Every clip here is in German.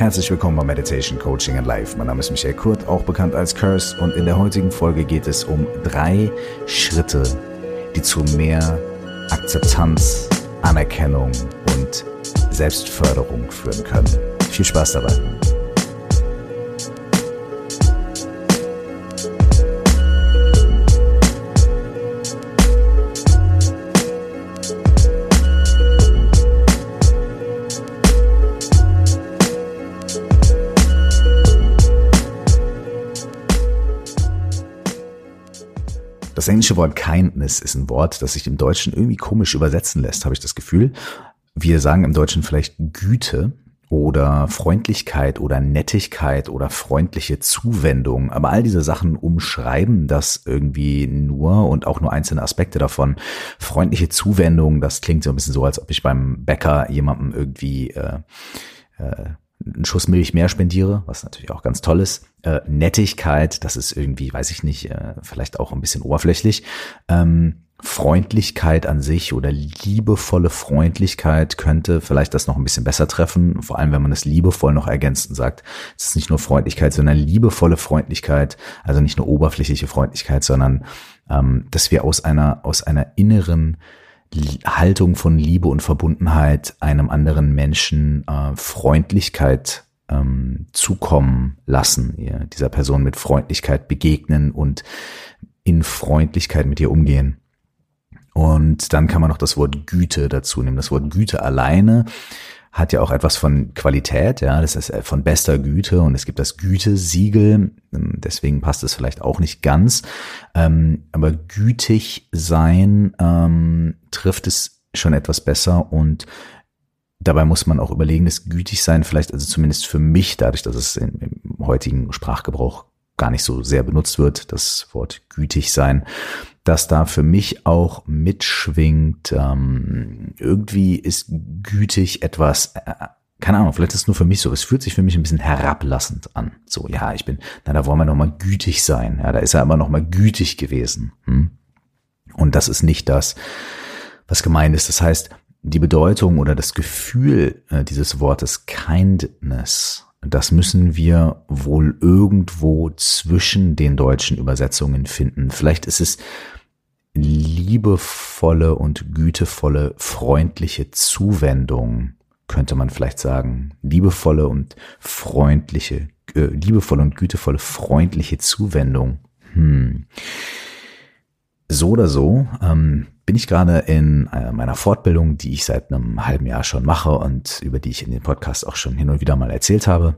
Herzlich willkommen bei Meditation Coaching and Life. Mein Name ist Michael Kurt, auch bekannt als Curse, und in der heutigen Folge geht es um drei Schritte, die zu mehr Akzeptanz, Anerkennung und Selbstförderung führen können. Viel Spaß dabei. Englische Wort Kindness ist ein Wort, das sich im Deutschen irgendwie komisch übersetzen lässt, habe ich das Gefühl. Wir sagen im Deutschen vielleicht Güte oder Freundlichkeit oder Nettigkeit oder freundliche Zuwendung. Aber all diese Sachen umschreiben das irgendwie nur und auch nur einzelne Aspekte davon. Freundliche Zuwendung, das klingt so ein bisschen so, als ob ich beim Bäcker jemandem irgendwie äh, äh, einen Schuss Milch mehr spendiere, was natürlich auch ganz toll ist. Äh, Nettigkeit, das ist irgendwie, weiß ich nicht, äh, vielleicht auch ein bisschen oberflächlich. Ähm, Freundlichkeit an sich oder liebevolle Freundlichkeit könnte vielleicht das noch ein bisschen besser treffen, vor allem wenn man es liebevoll noch ergänzt und sagt, es ist nicht nur Freundlichkeit, sondern liebevolle Freundlichkeit, also nicht nur oberflächliche Freundlichkeit, sondern ähm, dass wir aus einer aus einer inneren Haltung von Liebe und Verbundenheit einem anderen Menschen äh, Freundlichkeit ähm, zukommen lassen, ihr dieser Person mit Freundlichkeit begegnen und in Freundlichkeit mit ihr umgehen. Und dann kann man noch das Wort Güte dazu nehmen. Das Wort Güte alleine hat ja auch etwas von Qualität, ja, das ist äh, von bester Güte und es gibt das Gütesiegel, ähm, deswegen passt es vielleicht auch nicht ganz, ähm, aber gütig sein ähm, trifft es schon etwas besser und dabei muss man auch überlegen, dass gütig sein vielleicht, also zumindest für mich, dadurch, dass es im, im heutigen Sprachgebrauch gar nicht so sehr benutzt wird, das Wort gütig sein, dass da für mich auch mitschwingt, ähm, irgendwie ist gütig etwas, äh, keine Ahnung, vielleicht ist es nur für mich so, es fühlt sich für mich ein bisschen herablassend an. So, ja, ich bin, na, da wollen wir nochmal gütig sein. Ja, da ist er aber nochmal gütig gewesen. Hm? Und das ist nicht das, was gemeint ist. Das heißt, die Bedeutung oder das Gefühl äh, dieses Wortes Kindness, das müssen wir wohl irgendwo zwischen den deutschen Übersetzungen finden. Vielleicht ist es liebevolle und gütevolle, freundliche Zuwendung, könnte man vielleicht sagen. Liebevolle und freundliche, äh, liebevolle und gütevolle, freundliche Zuwendung. Hm. So oder so ähm, bin ich gerade in äh, meiner Fortbildung, die ich seit einem halben Jahr schon mache und über die ich in den Podcast auch schon hin und wieder mal erzählt habe.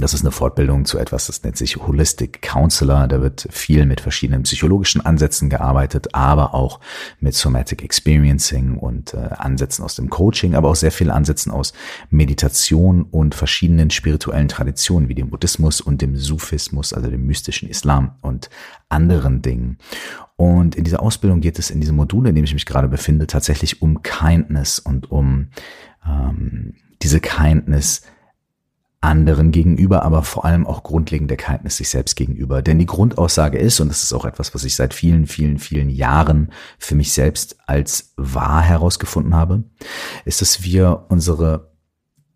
Das ist eine Fortbildung zu etwas, das nennt sich Holistic Counselor. Da wird viel mit verschiedenen psychologischen Ansätzen gearbeitet, aber auch mit Somatic Experiencing und äh, Ansätzen aus dem Coaching, aber auch sehr viele Ansätzen aus Meditation und verschiedenen spirituellen Traditionen wie dem Buddhismus und dem Sufismus, also dem mystischen Islam und anderen Dingen. Und in dieser Ausbildung geht es in diesem Modul, in dem ich mich gerade befinde, tatsächlich um Kindness und um ähm, diese Kindness anderen gegenüber, aber vor allem auch grundlegende Erkenntnis sich selbst gegenüber. Denn die Grundaussage ist, und das ist auch etwas, was ich seit vielen, vielen, vielen Jahren für mich selbst als wahr herausgefunden habe, ist, dass wir unsere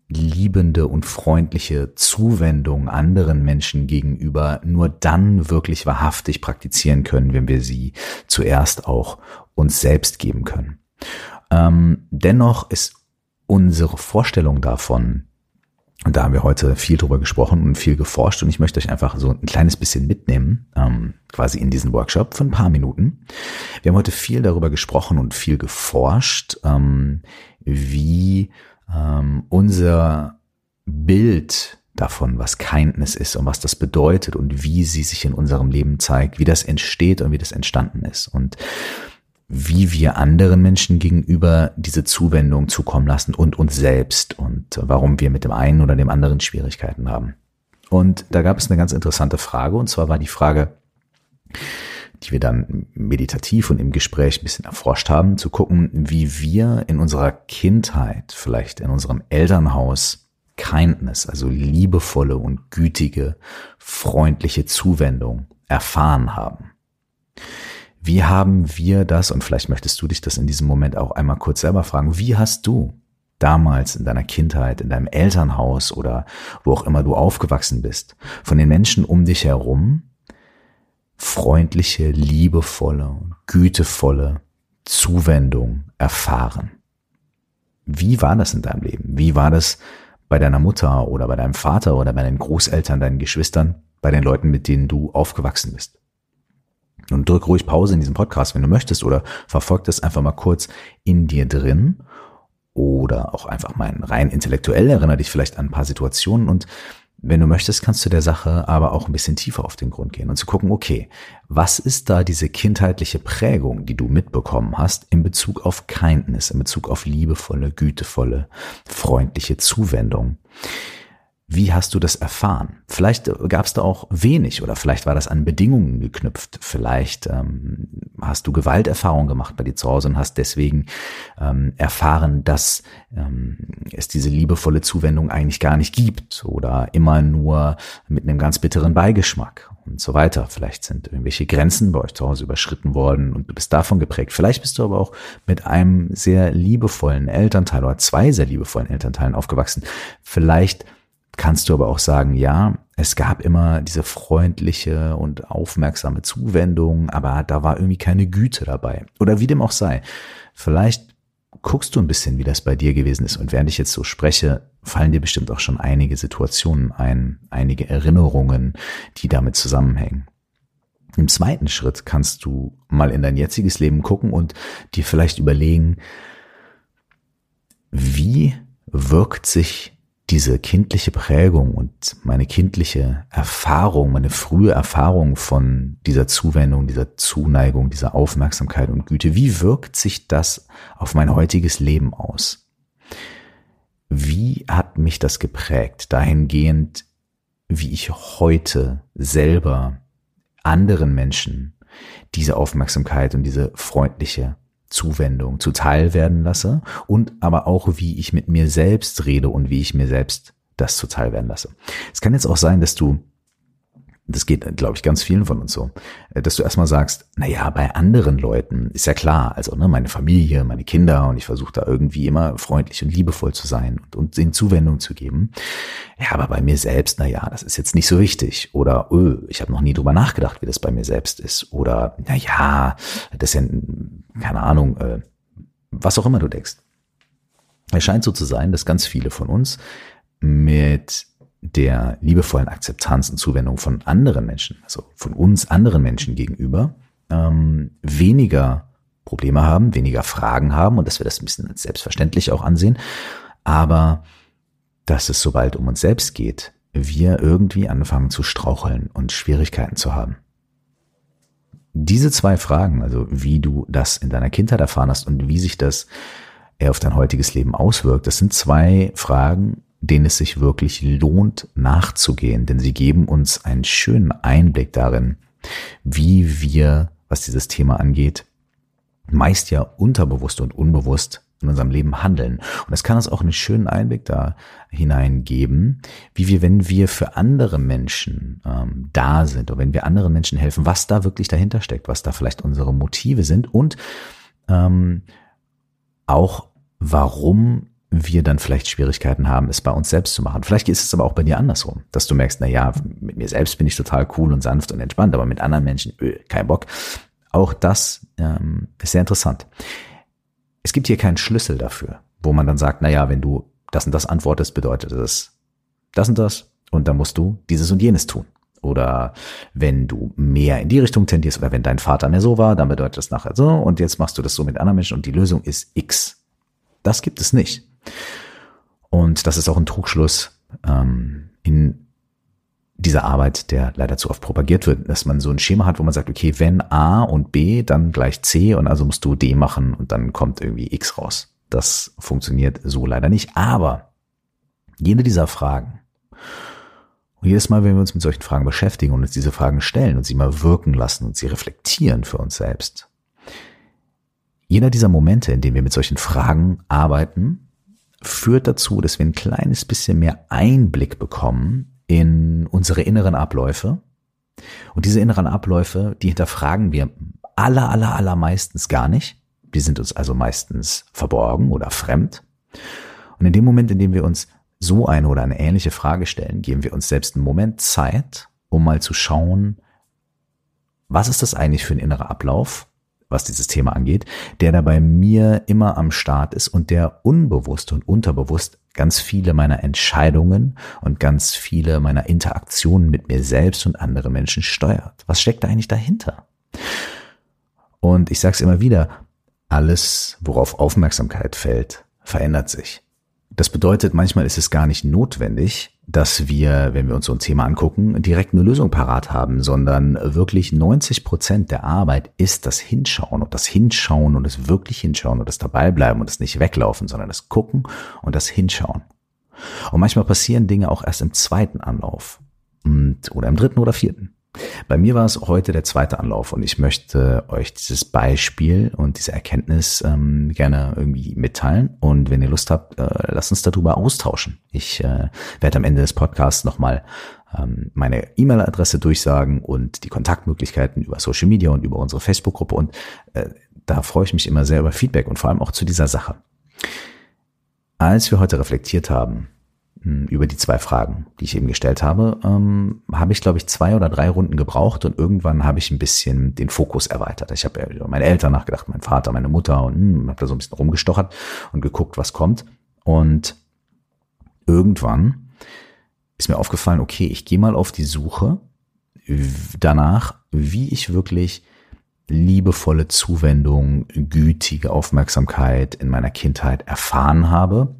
liebende und freundliche Zuwendung anderen Menschen gegenüber nur dann wirklich wahrhaftig praktizieren können, wenn wir sie zuerst auch uns selbst geben können. Ähm, dennoch ist unsere Vorstellung davon, und da haben wir heute viel drüber gesprochen und viel geforscht und ich möchte euch einfach so ein kleines bisschen mitnehmen, ähm, quasi in diesen Workshop für ein paar Minuten. Wir haben heute viel darüber gesprochen und viel geforscht, ähm, wie ähm, unser Bild davon, was Kindness ist und was das bedeutet und wie sie sich in unserem Leben zeigt, wie das entsteht und wie das entstanden ist. Und wie wir anderen Menschen gegenüber diese Zuwendung zukommen lassen und uns selbst und warum wir mit dem einen oder dem anderen Schwierigkeiten haben. Und da gab es eine ganz interessante Frage und zwar war die Frage, die wir dann meditativ und im Gespräch ein bisschen erforscht haben, zu gucken, wie wir in unserer Kindheit, vielleicht in unserem Elternhaus Kindness, also liebevolle und gütige, freundliche Zuwendung erfahren haben. Wie haben wir das, und vielleicht möchtest du dich das in diesem Moment auch einmal kurz selber fragen, wie hast du damals in deiner Kindheit, in deinem Elternhaus oder wo auch immer du aufgewachsen bist, von den Menschen um dich herum freundliche, liebevolle, gütevolle Zuwendung erfahren. Wie war das in deinem Leben? Wie war das bei deiner Mutter oder bei deinem Vater oder bei deinen Großeltern, deinen Geschwistern, bei den Leuten, mit denen du aufgewachsen bist? Und drück ruhig Pause in diesem Podcast, wenn du möchtest, oder verfolg das einfach mal kurz in dir drin oder auch einfach mal rein intellektuell erinnere dich vielleicht an ein paar Situationen und wenn du möchtest, kannst du der Sache aber auch ein bisschen tiefer auf den Grund gehen und zu gucken, okay, was ist da diese kindheitliche Prägung, die du mitbekommen hast in Bezug auf Kindness, in Bezug auf liebevolle, gütevolle, freundliche Zuwendung? Wie hast du das erfahren? Vielleicht gab es da auch wenig oder vielleicht war das an Bedingungen geknüpft. Vielleicht ähm, hast du Gewalterfahrung gemacht bei dir zu Hause und hast deswegen ähm, erfahren, dass ähm, es diese liebevolle Zuwendung eigentlich gar nicht gibt oder immer nur mit einem ganz bitteren Beigeschmack und so weiter. Vielleicht sind irgendwelche Grenzen bei euch zu Hause überschritten worden und du bist davon geprägt. Vielleicht bist du aber auch mit einem sehr liebevollen Elternteil oder zwei sehr liebevollen Elternteilen aufgewachsen. Vielleicht kannst du aber auch sagen, ja, es gab immer diese freundliche und aufmerksame Zuwendung, aber da war irgendwie keine Güte dabei. Oder wie dem auch sei. Vielleicht guckst du ein bisschen, wie das bei dir gewesen ist. Und während ich jetzt so spreche, fallen dir bestimmt auch schon einige Situationen ein, einige Erinnerungen, die damit zusammenhängen. Im zweiten Schritt kannst du mal in dein jetziges Leben gucken und dir vielleicht überlegen, wie wirkt sich diese kindliche Prägung und meine kindliche Erfahrung, meine frühe Erfahrung von dieser Zuwendung, dieser Zuneigung, dieser Aufmerksamkeit und Güte, wie wirkt sich das auf mein heutiges Leben aus? Wie hat mich das geprägt, dahingehend, wie ich heute selber anderen Menschen diese Aufmerksamkeit und diese freundliche Zuwendung zuteil werden lasse und aber auch, wie ich mit mir selbst rede und wie ich mir selbst das zuteil werden lasse. Es kann jetzt auch sein, dass du das geht, glaube ich, ganz vielen von uns so, äh, dass du erstmal sagst, na ja, bei anderen Leuten ist ja klar, also ne, meine Familie, meine Kinder und ich versuche da irgendwie immer freundlich und liebevoll zu sein und, und ihnen Zuwendung zu geben. Ja, aber bei mir selbst, na ja, das ist jetzt nicht so wichtig. Oder öh, ich habe noch nie drüber nachgedacht, wie das bei mir selbst ist. Oder na ja, das ist ja, keine Ahnung, äh, was auch immer du denkst. Es scheint so zu sein, dass ganz viele von uns mit der liebevollen Akzeptanz und Zuwendung von anderen Menschen, also von uns anderen Menschen gegenüber, ähm, weniger Probleme haben, weniger Fragen haben und dass wir das ein bisschen selbstverständlich auch ansehen, aber dass es sobald um uns selbst geht, wir irgendwie anfangen zu straucheln und Schwierigkeiten zu haben. Diese zwei Fragen, also wie du das in deiner Kindheit erfahren hast und wie sich das auf dein heutiges Leben auswirkt, das sind zwei Fragen, denen es sich wirklich lohnt nachzugehen, denn sie geben uns einen schönen Einblick darin, wie wir, was dieses Thema angeht, meist ja unterbewusst und unbewusst in unserem Leben handeln. Und es kann uns auch einen schönen Einblick da hineingeben, wie wir, wenn wir für andere Menschen ähm, da sind oder wenn wir anderen Menschen helfen, was da wirklich dahinter steckt, was da vielleicht unsere Motive sind und ähm, auch warum wir dann vielleicht Schwierigkeiten haben, es bei uns selbst zu machen. Vielleicht ist es aber auch bei dir andersrum, dass du merkst, na ja, mit mir selbst bin ich total cool und sanft und entspannt, aber mit anderen Menschen, öh, kein Bock. Auch das ähm, ist sehr interessant. Es gibt hier keinen Schlüssel dafür, wo man dann sagt, na ja, wenn du das und das antwortest, bedeutet es das und das und dann musst du dieses und jenes tun. Oder wenn du mehr in die Richtung tendierst oder wenn dein Vater mehr so war, dann bedeutet das nachher so und jetzt machst du das so mit anderen Menschen und die Lösung ist X. Das gibt es nicht. Und das ist auch ein Trugschluss ähm, in dieser Arbeit, der leider zu oft propagiert wird, dass man so ein Schema hat, wo man sagt, okay, wenn A und B, dann gleich C und also musst du D machen und dann kommt irgendwie X raus. Das funktioniert so leider nicht. Aber jede dieser Fragen und jedes Mal, wenn wir uns mit solchen Fragen beschäftigen und uns diese Fragen stellen und sie mal wirken lassen und sie reflektieren für uns selbst, jeder dieser Momente, in denen wir mit solchen Fragen arbeiten, führt dazu, dass wir ein kleines bisschen mehr Einblick bekommen in unsere inneren Abläufe. Und diese inneren Abläufe, die hinterfragen wir aller, aller, aller meistens gar nicht. Die sind uns also meistens verborgen oder fremd. Und in dem Moment, in dem wir uns so eine oder eine ähnliche Frage stellen, geben wir uns selbst einen Moment Zeit, um mal zu schauen, was ist das eigentlich für ein innerer Ablauf, was dieses Thema angeht, der da bei mir immer am Start ist und der unbewusst und unterbewusst ganz viele meiner Entscheidungen und ganz viele meiner Interaktionen mit mir selbst und anderen Menschen steuert. Was steckt da eigentlich dahinter? Und ich sage es immer wieder, alles, worauf Aufmerksamkeit fällt, verändert sich. Das bedeutet, manchmal ist es gar nicht notwendig, dass wir, wenn wir uns so ein Thema angucken, direkt eine Lösung parat haben, sondern wirklich 90 Prozent der Arbeit ist das Hinschauen und das Hinschauen und das wirklich Hinschauen und das Dabeibleiben und das nicht weglaufen, sondern das Gucken und das Hinschauen. Und manchmal passieren Dinge auch erst im zweiten Anlauf und, oder im dritten oder vierten. Bei mir war es heute der zweite Anlauf und ich möchte euch dieses Beispiel und diese Erkenntnis ähm, gerne irgendwie mitteilen. Und wenn ihr Lust habt, äh, lasst uns darüber austauschen. Ich äh, werde am Ende des Podcasts nochmal ähm, meine E-Mail-Adresse durchsagen und die Kontaktmöglichkeiten über Social Media und über unsere Facebook-Gruppe. Und äh, da freue ich mich immer sehr über Feedback und vor allem auch zu dieser Sache. Als wir heute reflektiert haben, über die zwei Fragen, die ich eben gestellt habe, ähm, habe ich, glaube ich, zwei oder drei Runden gebraucht und irgendwann habe ich ein bisschen den Fokus erweitert. Ich habe ja über meine Eltern nachgedacht, mein Vater, meine Mutter und hm, habe da so ein bisschen rumgestochert und geguckt, was kommt. Und irgendwann ist mir aufgefallen, okay, ich gehe mal auf die Suche danach, wie ich wirklich liebevolle Zuwendung, gütige Aufmerksamkeit in meiner Kindheit erfahren habe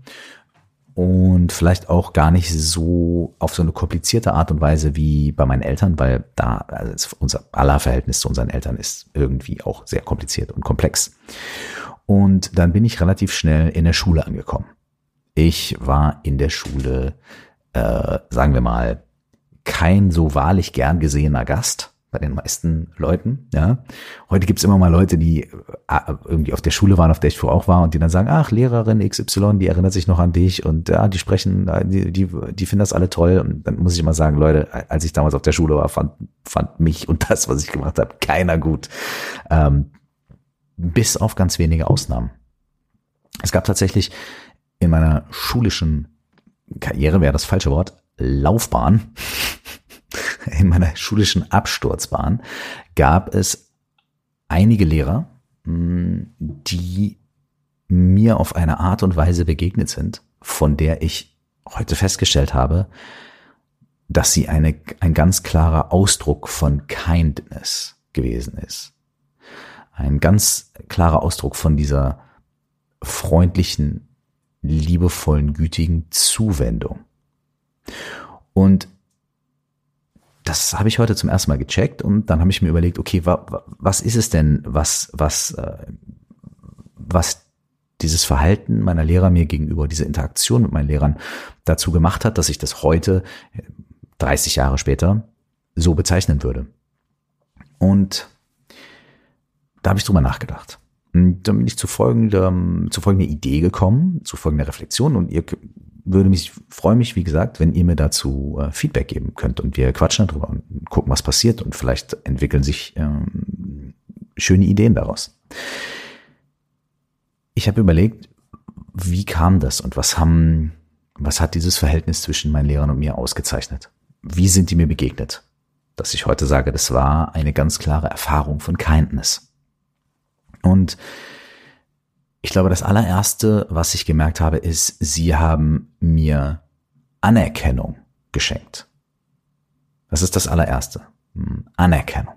und vielleicht auch gar nicht so auf so eine komplizierte Art und Weise wie bei meinen Eltern, weil da also unser aller Verhältnis zu unseren Eltern ist irgendwie auch sehr kompliziert und komplex. Und dann bin ich relativ schnell in der Schule angekommen. Ich war in der Schule, äh, sagen wir mal, kein so wahrlich gern gesehener Gast bei den meisten Leuten. Ja, heute gibt's immer mal Leute, die äh, irgendwie auf der Schule waren, auf der ich vorher auch war, und die dann sagen, ach Lehrerin XY, die erinnert sich noch an dich und ja, die sprechen, äh, die die, die finden das alle toll. Und dann muss ich immer sagen, Leute, als ich damals auf der Schule war, fand fand mich und das, was ich gemacht habe, keiner gut. Ähm, bis auf ganz wenige Ausnahmen. Es gab tatsächlich in meiner schulischen Karriere, wäre das falsche Wort, Laufbahn, in meiner schulischen Absturzbahn gab es einige Lehrer, hm, die mir auf eine Art und Weise begegnet sind, von der ich heute festgestellt habe, dass sie eine, ein ganz klarer Ausdruck von Kindness gewesen ist. Ein ganz klarer Ausdruck von dieser freundlichen, liebevollen, gütigen Zuwendung. Und das habe ich heute zum ersten Mal gecheckt und dann habe ich mir überlegt, okay, wa, was ist es denn, was, was, äh, was dieses Verhalten meiner Lehrer mir gegenüber, diese Interaktion mit meinen Lehrern dazu gemacht hat, dass ich das heute, 30 Jahre später, so bezeichnen würde. Und da habe ich drüber nachgedacht. Und dann bin ich zu folgender, zu folgender Idee gekommen, zu folgender Reflexion und ihr würde mich, freue mich, wie gesagt, wenn ihr mir dazu äh, Feedback geben könnt und wir quatschen darüber und gucken, was passiert und vielleicht entwickeln sich ähm, schöne Ideen daraus. Ich habe überlegt, wie kam das und was haben, was hat dieses Verhältnis zwischen meinen Lehrern und mir ausgezeichnet? Wie sind die mir begegnet? Dass ich heute sage, das war eine ganz klare Erfahrung von Kindness. Und ich glaube, das allererste, was ich gemerkt habe, ist, sie haben mir Anerkennung geschenkt. Das ist das allererste. Hm, Anerkennung.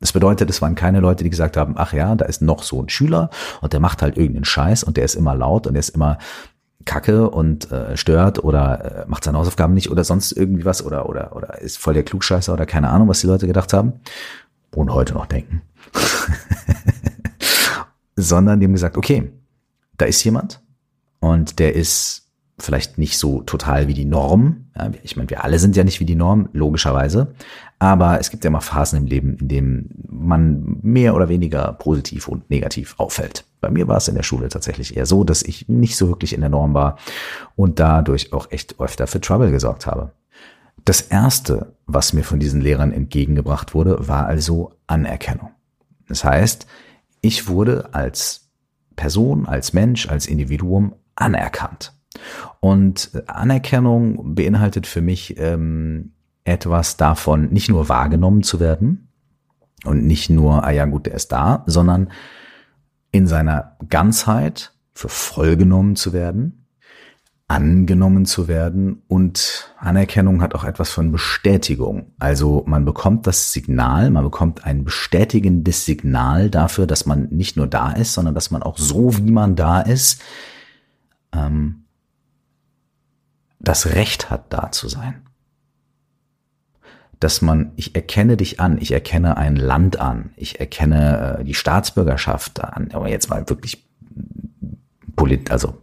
Das bedeutet, es waren keine Leute, die gesagt haben, ach ja, da ist noch so ein Schüler und der macht halt irgendeinen Scheiß und der ist immer laut und der ist immer kacke und äh, stört oder äh, macht seine Hausaufgaben nicht oder sonst irgendwie was oder oder oder ist voll der Klugscheißer oder keine Ahnung, was die Leute gedacht haben und heute noch denken. Sondern die haben gesagt, okay, da ist jemand und der ist vielleicht nicht so total wie die Norm. Ja, ich meine, wir alle sind ja nicht wie die Norm, logischerweise. Aber es gibt ja immer Phasen im Leben, in denen man mehr oder weniger positiv und negativ auffällt. Bei mir war es in der Schule tatsächlich eher so, dass ich nicht so wirklich in der Norm war und dadurch auch echt öfter für Trouble gesorgt habe. Das erste, was mir von diesen Lehrern entgegengebracht wurde, war also Anerkennung. Das heißt, ich wurde als Person, als Mensch, als Individuum anerkannt. Und Anerkennung beinhaltet für mich ähm, etwas davon, nicht nur wahrgenommen zu werden und nicht nur, ah ja gut, der ist da, sondern in seiner Ganzheit für voll genommen zu werden, angenommen zu werden und Anerkennung hat auch etwas von Bestätigung. Also man bekommt das Signal, man bekommt ein bestätigendes Signal dafür, dass man nicht nur da ist, sondern dass man auch so, wie man da ist, ähm, das Recht hat, da zu sein. Dass man, ich erkenne dich an, ich erkenne ein Land an, ich erkenne äh, die Staatsbürgerschaft an, aber jetzt mal wirklich polit, also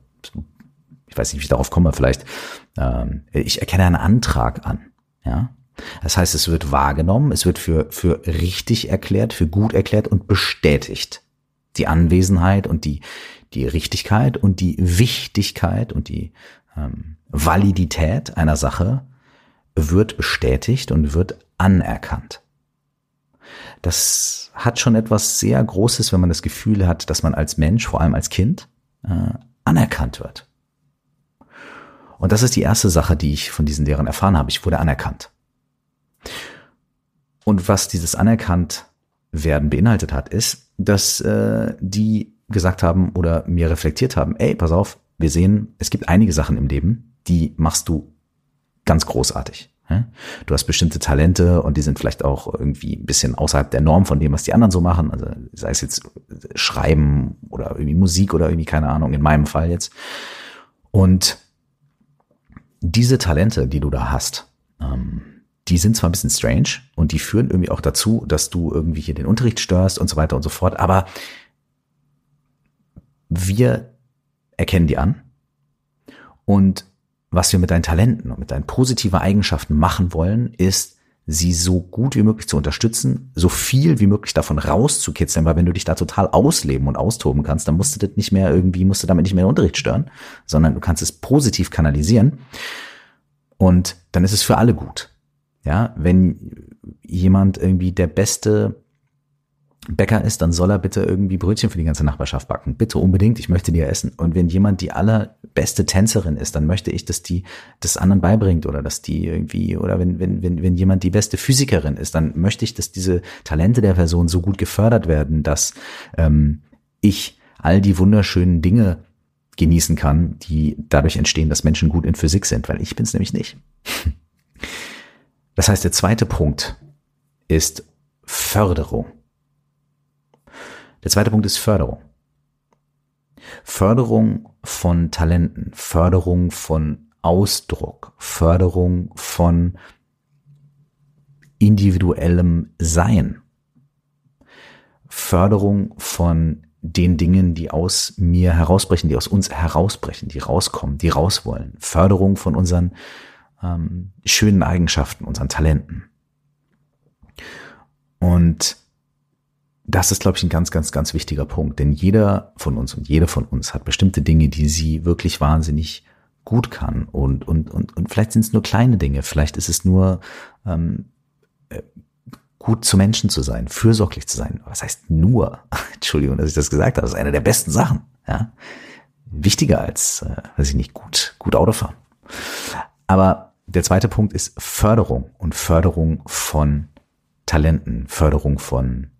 ich weiß nicht, wie ich darauf komme, vielleicht, ähm, ich erkenne einen Antrag an, ja. Das heißt, es wird wahrgenommen, es wird für, für richtig erklärt, für gut erklärt und bestätigt. Die Anwesenheit und die, die Richtigkeit und die Wichtigkeit und die ähm, Validität einer Sache wird bestätigt und wird anerkannt. Das hat schon etwas sehr Großes, wenn man das Gefühl hat, dass man als Mensch, vor allem als Kind, äh, anerkannt wird. Und das ist die erste Sache, die ich von diesen Lehrern erfahren habe. Ich wurde anerkannt. Und was dieses anerkannt werden beinhaltet hat, ist, dass äh, die gesagt haben oder mir reflektiert haben, ey, pass auf, wir sehen, es gibt einige Sachen im Leben, die machst du ganz großartig. Du hast bestimmte Talente und die sind vielleicht auch irgendwie ein bisschen außerhalb der Norm von dem, was die anderen so machen. Also sei es jetzt Schreiben oder irgendwie Musik oder irgendwie keine Ahnung, in meinem Fall jetzt. Und diese Talente, die du da hast, ähm, die sind zwar ein bisschen strange und die führen irgendwie auch dazu, dass du irgendwie hier den Unterricht störst und so weiter und so fort, aber wir erkennen die an und was wir mit deinen Talenten und mit deinen positiven Eigenschaften machen wollen, ist, sie so gut wie möglich zu unterstützen, so viel wie möglich davon rauszukitzeln, weil wenn du dich da total ausleben und austoben kannst, dann musst du das nicht mehr irgendwie, musst du damit nicht mehr den Unterricht stören, sondern du kannst es positiv kanalisieren und dann ist es für alle gut. Ja, wenn jemand irgendwie der beste Bäcker ist, dann soll er bitte irgendwie Brötchen für die ganze Nachbarschaft backen. Bitte unbedingt, ich möchte die ja essen. Und wenn jemand die allerbeste Tänzerin ist, dann möchte ich, dass die das anderen beibringt oder dass die irgendwie, oder wenn, wenn, wenn, wenn jemand die beste Physikerin ist, dann möchte ich, dass diese Talente der Person so gut gefördert werden, dass ähm, ich all die wunderschönen Dinge genießen kann, die dadurch entstehen, dass Menschen gut in Physik sind, weil ich bin es nämlich nicht. Das heißt, der zweite Punkt ist Förderung. Der zweite Punkt ist Förderung. Förderung von Talenten, Förderung von Ausdruck, Förderung von individuellem Sein, Förderung von den Dingen, die aus mir herausbrechen, die aus uns herausbrechen, die rauskommen, die raus wollen, Förderung von unseren ähm, schönen Eigenschaften, unseren Talenten. Und das ist, glaube ich, ein ganz, ganz, ganz wichtiger Punkt. Denn jeder von uns und jede von uns hat bestimmte Dinge, die sie wirklich wahnsinnig gut kann. Und, und, und, und vielleicht sind es nur kleine Dinge. Vielleicht ist es nur ähm, äh, gut zu Menschen zu sein, fürsorglich zu sein. Was heißt nur? Entschuldigung, dass ich das gesagt habe. Das ist eine der besten Sachen. Ja? Wichtiger als, äh, weiß ich nicht, gut, gut Auto fahren. Aber der zweite Punkt ist Förderung und Förderung von Talenten, Förderung von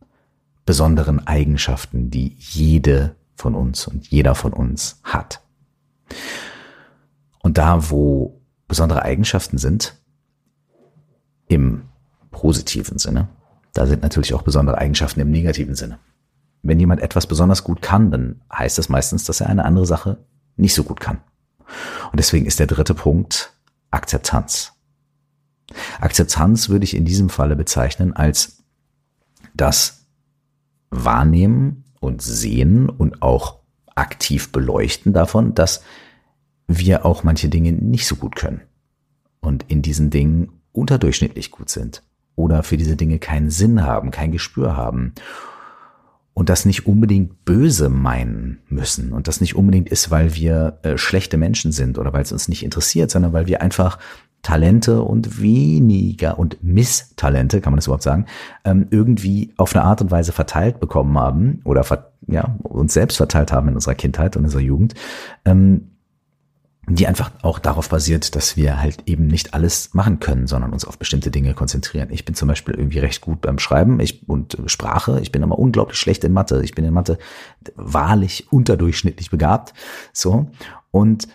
besonderen Eigenschaften, die jede von uns und jeder von uns hat. Und da, wo besondere Eigenschaften sind, im positiven Sinne, da sind natürlich auch besondere Eigenschaften im negativen Sinne. Wenn jemand etwas besonders gut kann, dann heißt das meistens, dass er eine andere Sache nicht so gut kann. Und deswegen ist der dritte Punkt Akzeptanz. Akzeptanz würde ich in diesem Falle bezeichnen als das wahrnehmen und sehen und auch aktiv beleuchten davon, dass wir auch manche Dinge nicht so gut können und in diesen Dingen unterdurchschnittlich gut sind oder für diese Dinge keinen Sinn haben, kein Gespür haben und das nicht unbedingt böse meinen müssen und das nicht unbedingt ist, weil wir äh, schlechte Menschen sind oder weil es uns nicht interessiert, sondern weil wir einfach Talente und weniger und Misstalente, kann man das überhaupt sagen, ähm, irgendwie auf eine Art und Weise verteilt bekommen haben oder ja, uns selbst verteilt haben in unserer Kindheit und unserer Jugend, ähm, die einfach auch darauf basiert, dass wir halt eben nicht alles machen können, sondern uns auf bestimmte Dinge konzentrieren. Ich bin zum Beispiel irgendwie recht gut beim Schreiben ich, und Sprache. Ich bin aber unglaublich schlecht in Mathe. Ich bin in Mathe wahrlich unterdurchschnittlich begabt. So. Und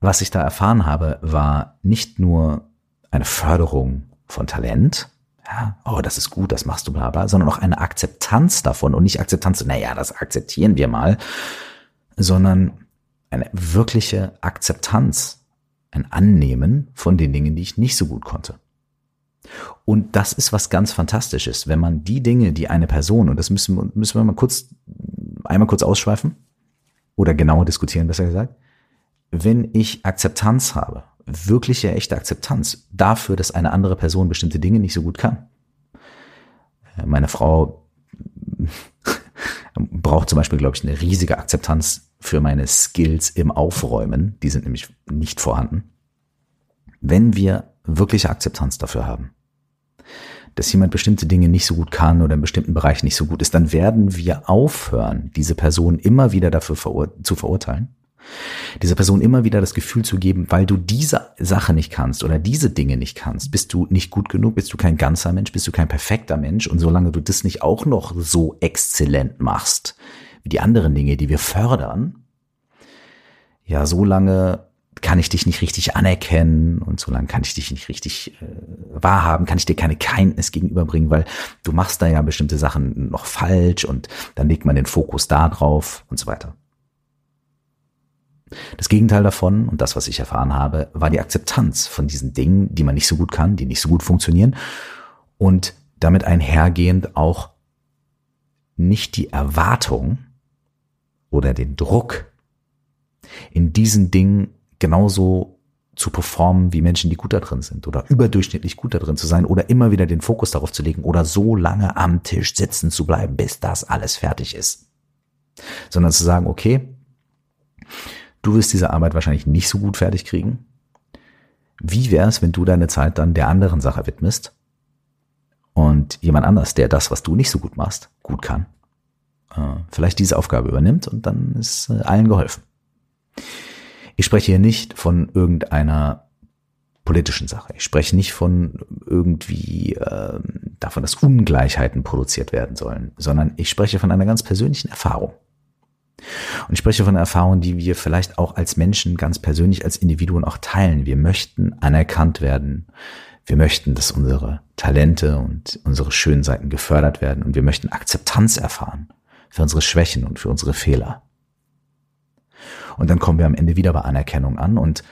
was ich da erfahren habe, war nicht nur eine Förderung von Talent, ja, oh, das ist gut, das machst du, bla, bla, sondern auch eine Akzeptanz davon und nicht Akzeptanz, naja, das akzeptieren wir mal, sondern eine wirkliche Akzeptanz, ein Annehmen von den Dingen, die ich nicht so gut konnte. Und das ist was ganz Fantastisches, wenn man die Dinge, die eine Person, und das müssen, müssen wir mal kurz, einmal kurz ausschweifen oder genauer diskutieren, besser gesagt, wenn ich Akzeptanz habe, wirkliche, echte Akzeptanz dafür, dass eine andere Person bestimmte Dinge nicht so gut kann. Meine Frau braucht zum Beispiel, glaube ich, eine riesige Akzeptanz für meine Skills im Aufräumen. Die sind nämlich nicht vorhanden. Wenn wir wirkliche Akzeptanz dafür haben, dass jemand bestimmte Dinge nicht so gut kann oder in bestimmten Bereichen nicht so gut ist, dann werden wir aufhören, diese Person immer wieder dafür verur zu verurteilen. Dieser Person immer wieder das Gefühl zu geben, weil du diese Sache nicht kannst oder diese Dinge nicht kannst, bist du nicht gut genug, bist du kein ganzer Mensch, bist du kein perfekter Mensch und solange du das nicht auch noch so exzellent machst, wie die anderen Dinge, die wir fördern, ja, so lange kann ich dich nicht richtig anerkennen und so lange kann ich dich nicht richtig äh, wahrhaben, kann ich dir keine Kindness gegenüberbringen, weil du machst da ja bestimmte Sachen noch falsch und dann legt man den Fokus da drauf und so weiter. Das Gegenteil davon und das, was ich erfahren habe, war die Akzeptanz von diesen Dingen, die man nicht so gut kann, die nicht so gut funktionieren und damit einhergehend auch nicht die Erwartung, oder den Druck, in diesen Dingen genauso zu performen wie Menschen, die gut da drin sind oder überdurchschnittlich gut da drin zu sein oder immer wieder den Fokus darauf zu legen oder so lange am Tisch sitzen zu bleiben, bis das alles fertig ist. Sondern zu sagen, okay, du wirst diese Arbeit wahrscheinlich nicht so gut fertig kriegen. Wie wäre es, wenn du deine Zeit dann der anderen Sache widmest und jemand anders, der das, was du nicht so gut machst, gut kann, äh, vielleicht diese Aufgabe übernimmt und dann ist äh, allen geholfen. Ich spreche hier nicht von irgendeiner politischen Sache. Ich spreche nicht von irgendwie äh, davon, dass Ungleichheiten produziert werden sollen, sondern ich spreche von einer ganz persönlichen Erfahrung. Und ich spreche von einer Erfahrung, die wir vielleicht auch als Menschen ganz persönlich, als Individuen auch teilen. Wir möchten anerkannt werden. Wir möchten, dass unsere Talente und unsere schönen Seiten gefördert werden und wir möchten Akzeptanz erfahren für unsere Schwächen und für unsere Fehler. Und dann kommen wir am Ende wieder bei Anerkennung an und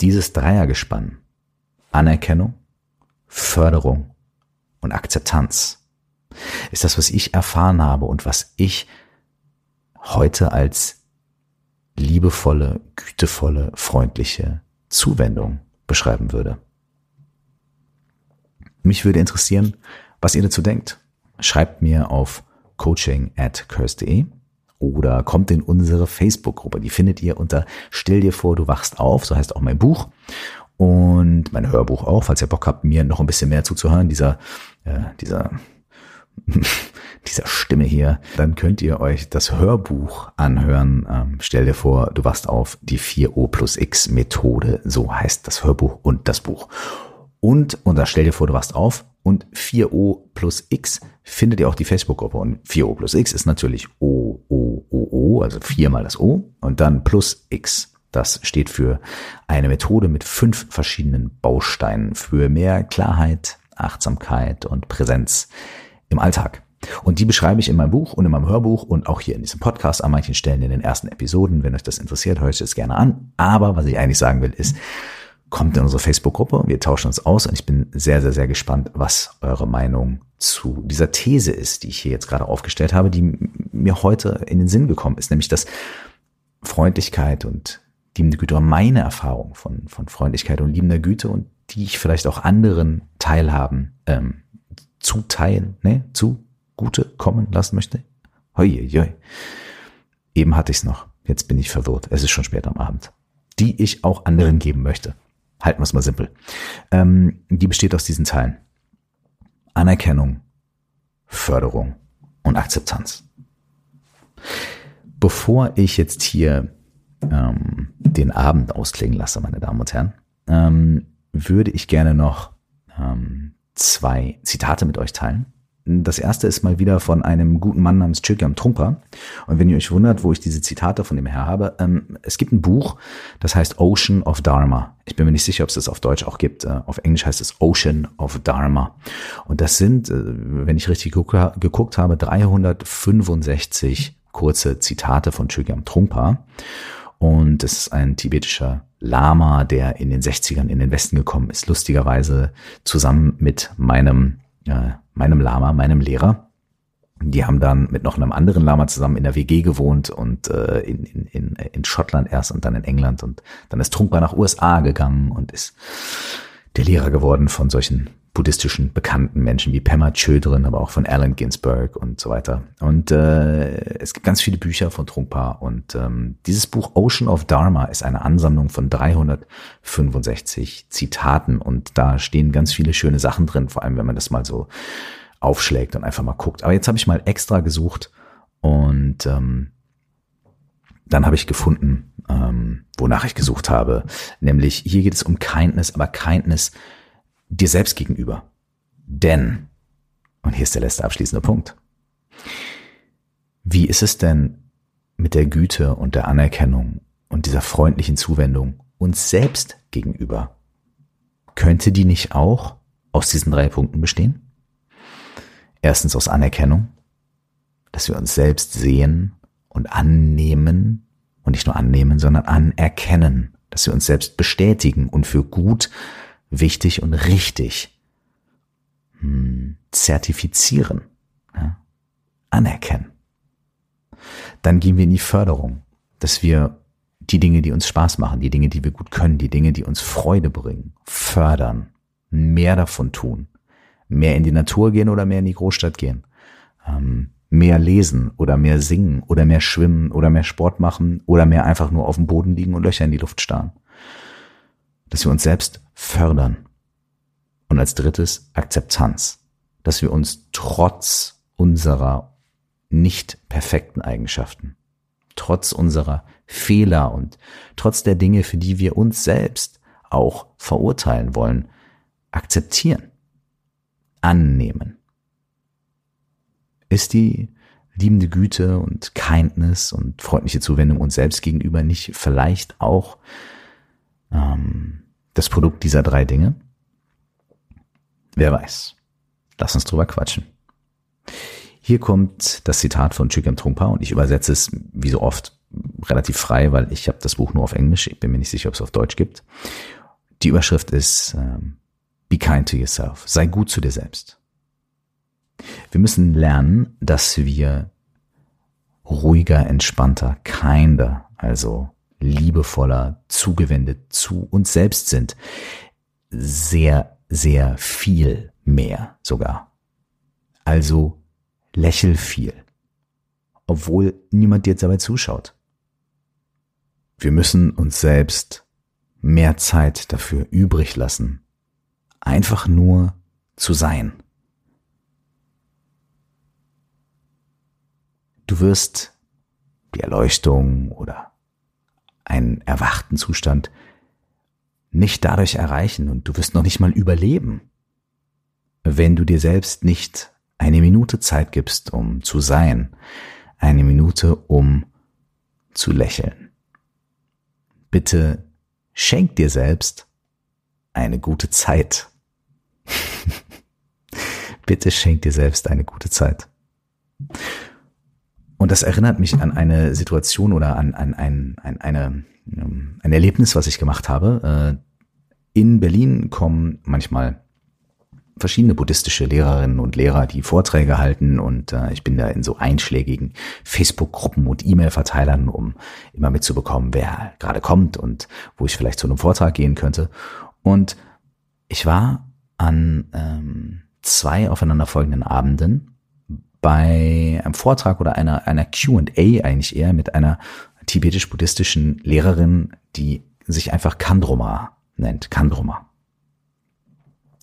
dieses Dreiergespann, Anerkennung, Förderung und Akzeptanz, ist das, was ich erfahren habe und was ich heute als liebevolle, gütevolle, freundliche Zuwendung beschreiben würde. Mich würde interessieren, was ihr dazu denkt. Schreibt mir auf coaching at curse.de oder kommt in unsere Facebook-Gruppe. Die findet ihr unter Stell dir vor, du wachst auf, so heißt auch mein Buch und mein Hörbuch auch, falls ihr Bock habt, mir noch ein bisschen mehr zuzuhören, dieser, äh, dieser, dieser Stimme hier, dann könnt ihr euch das Hörbuch anhören. Ähm, stell dir vor, du wachst auf, die 4O plus X Methode, so heißt das Hörbuch und das Buch. Und, und da stell dir vor, du wachst auf und 4O plus X findet ihr auch die Facebook-Gruppe. Und 4O plus X ist natürlich O, O, O, O, also viermal das O und dann plus X. Das steht für eine Methode mit fünf verschiedenen Bausteinen für mehr Klarheit, Achtsamkeit und Präsenz im Alltag. Und die beschreibe ich in meinem Buch und in meinem Hörbuch und auch hier in diesem Podcast an manchen Stellen in den ersten Episoden. Wenn euch das interessiert, hört euch das gerne an. Aber was ich eigentlich sagen will, ist, kommt in unsere Facebook-Gruppe. Wir tauschen uns aus und ich bin sehr, sehr, sehr gespannt, was eure Meinung zu dieser These ist, die ich hier jetzt gerade aufgestellt habe, die mir heute in den Sinn gekommen ist, nämlich dass Freundlichkeit und liebende Güte, meine Erfahrung von, von Freundlichkeit und liebender Güte und die ich vielleicht auch anderen teilhaben, ähm, zuteilen, ne, zu Gute kommen lassen möchte. Hoi. Eben hatte ich es noch. Jetzt bin ich verwirrt. Es ist schon spät am Abend. Die ich auch anderen geben möchte. Halten wir es mal simpel. Ähm, die besteht aus diesen Teilen. Anerkennung, Förderung und Akzeptanz. Bevor ich jetzt hier ähm, den Abend ausklingen lasse, meine Damen und Herren, ähm, würde ich gerne noch ähm, zwei Zitate mit euch teilen. Das erste ist mal wieder von einem guten Mann namens Chögyam Trungpa. Und wenn ihr euch wundert, wo ich diese Zitate von dem her habe, ähm, es gibt ein Buch, das heißt Ocean of Dharma. Ich bin mir nicht sicher, ob es das auf Deutsch auch gibt. Äh, auf Englisch heißt es Ocean of Dharma. Und das sind, äh, wenn ich richtig geguckt, geguckt habe, 365 kurze Zitate von Chögyam Trungpa. Und es ist ein tibetischer Lama, der in den 60ern in den Westen gekommen ist, lustigerweise zusammen mit meinem, äh, meinem Lama, meinem Lehrer. Die haben dann mit noch einem anderen Lama zusammen in der WG gewohnt und äh, in, in, in, Schottland erst und dann in England und dann ist Trungpa nach USA gegangen und ist der Lehrer geworden von solchen buddhistischen bekannten Menschen wie Pema Chödrin, aber auch von Allen Ginsberg und so weiter. Und äh, es gibt ganz viele Bücher von Trungpa und ähm, dieses Buch Ocean of Dharma ist eine Ansammlung von 365 Zitaten und da stehen ganz viele schöne Sachen drin, vor allem wenn man das mal so aufschlägt und einfach mal guckt. Aber jetzt habe ich mal extra gesucht und ähm, dann habe ich gefunden, ähm, wonach ich gesucht habe, nämlich hier geht es um Kindness, aber Kindness dir selbst gegenüber. Denn, und hier ist der letzte abschließende Punkt, wie ist es denn mit der Güte und der Anerkennung und dieser freundlichen Zuwendung uns selbst gegenüber? Könnte die nicht auch aus diesen drei Punkten bestehen? Erstens aus Anerkennung, dass wir uns selbst sehen und annehmen und nicht nur annehmen, sondern anerkennen, dass wir uns selbst bestätigen und für gut wichtig und richtig hm, zertifizieren, ja, anerkennen. Dann gehen wir in die Förderung, dass wir die Dinge, die uns Spaß machen, die Dinge, die wir gut können, die Dinge, die uns Freude bringen, fördern, mehr davon tun, mehr in die Natur gehen oder mehr in die Großstadt gehen, ähm, mehr lesen oder mehr singen oder mehr schwimmen oder mehr Sport machen oder mehr einfach nur auf dem Boden liegen und Löcher in die Luft starren. Dass wir uns selbst fördern. Und als drittes Akzeptanz, dass wir uns trotz unserer nicht perfekten Eigenschaften, trotz unserer Fehler und trotz der Dinge, für die wir uns selbst auch verurteilen wollen, akzeptieren, annehmen. Ist die liebende Güte und Kindness und freundliche Zuwendung uns selbst gegenüber nicht vielleicht auch ähm, das Produkt dieser drei Dinge? Wer weiß. Lass uns drüber quatschen. Hier kommt das Zitat von Chögyam Trungpa und ich übersetze es wie so oft relativ frei, weil ich habe das Buch nur auf Englisch. Ich bin mir nicht sicher, ob es auf Deutsch gibt. Die Überschrift ist ähm, Be kind to yourself. Sei gut zu dir selbst. Wir müssen lernen, dass wir ruhiger, entspannter, kinder, also liebevoller, zugewendet zu uns selbst sind. Sehr, sehr viel mehr sogar. Also lächel viel, obwohl niemand dir dabei zuschaut. Wir müssen uns selbst mehr Zeit dafür übrig lassen, einfach nur zu sein. Du wirst die Erleuchtung oder einen erwachten Zustand nicht dadurch erreichen und du wirst noch nicht mal überleben, wenn du dir selbst nicht eine Minute Zeit gibst, um zu sein, eine Minute, um zu lächeln. Bitte schenk dir selbst eine gute Zeit. Bitte schenk dir selbst eine gute Zeit. Und das erinnert mich an eine Situation oder an, an ein, ein, eine, ähm, ein Erlebnis, was ich gemacht habe. Äh, in Berlin kommen manchmal verschiedene buddhistische Lehrerinnen und Lehrer, die Vorträge halten und äh, ich bin da in so einschlägigen Facebook-Gruppen und E-Mail-Verteilern, um immer mitzubekommen, wer gerade kommt und wo ich vielleicht zu einem Vortrag gehen könnte. Und ich war an ähm, zwei aufeinanderfolgenden Abenden bei einem Vortrag oder einer, einer Q&A eigentlich eher mit einer tibetisch-buddhistischen Lehrerin, die sich einfach Kandroma nennt. Kandroma.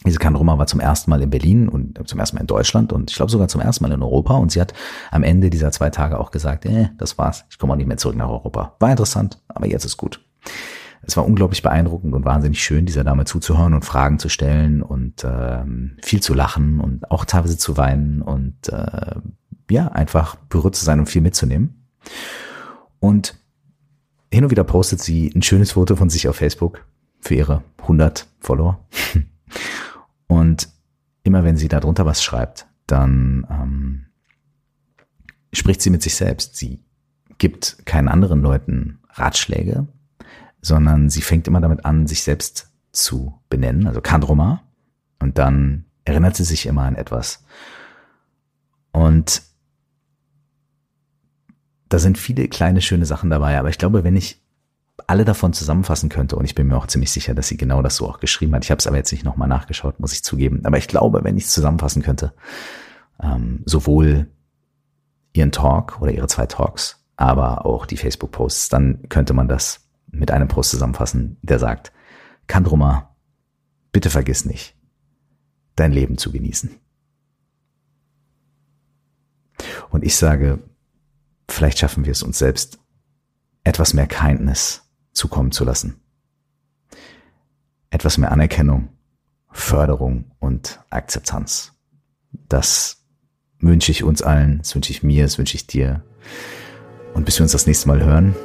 Diese Kandroma war zum ersten Mal in Berlin und zum ersten Mal in Deutschland und ich glaube sogar zum ersten Mal in Europa. Und sie hat am Ende dieser zwei Tage auch gesagt, eh, das war's, ich komme auch nicht mehr zurück nach Europa. War interessant, aber jetzt ist gut. Es war unglaublich beeindruckend und wahnsinnig schön, dieser Dame zuzuhören und Fragen zu stellen und ähm, viel zu lachen und auch teilweise zu weinen und äh, ja, einfach berührt zu sein und viel mitzunehmen. Und hin und wieder postet sie ein schönes Foto von sich auf Facebook für ihre 100 Follower. Und immer wenn sie darunter was schreibt, dann ähm, spricht sie mit sich selbst. Sie gibt keinen anderen Leuten Ratschläge, sondern sie fängt immer damit an, sich selbst zu benennen, also Kandroma. Und dann erinnert sie sich immer an etwas. Und da sind viele kleine, schöne Sachen dabei. Aber ich glaube, wenn ich alle davon zusammenfassen könnte. Und ich bin mir auch ziemlich sicher, dass sie genau das so auch geschrieben hat. Ich habe es aber jetzt nicht nochmal nachgeschaut, muss ich zugeben. Aber ich glaube, wenn ich es zusammenfassen könnte, ähm, sowohl ihren Talk oder ihre zwei Talks, aber auch die Facebook-Posts, dann könnte man das mit einem Post zusammenfassen, der sagt, Kandroma, bitte vergiss nicht, dein Leben zu genießen. Und ich sage, vielleicht schaffen wir es uns selbst, etwas mehr Kindness zukommen zu lassen. Etwas mehr Anerkennung, Förderung und Akzeptanz. Das wünsche ich uns allen, das wünsche ich mir, das wünsche ich dir. Und bis wir uns das nächste Mal hören,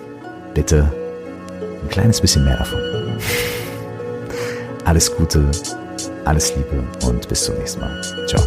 bitte ein kleines bisschen mehr davon. Alles Gute, alles Liebe und bis zum nächsten Mal. Ciao.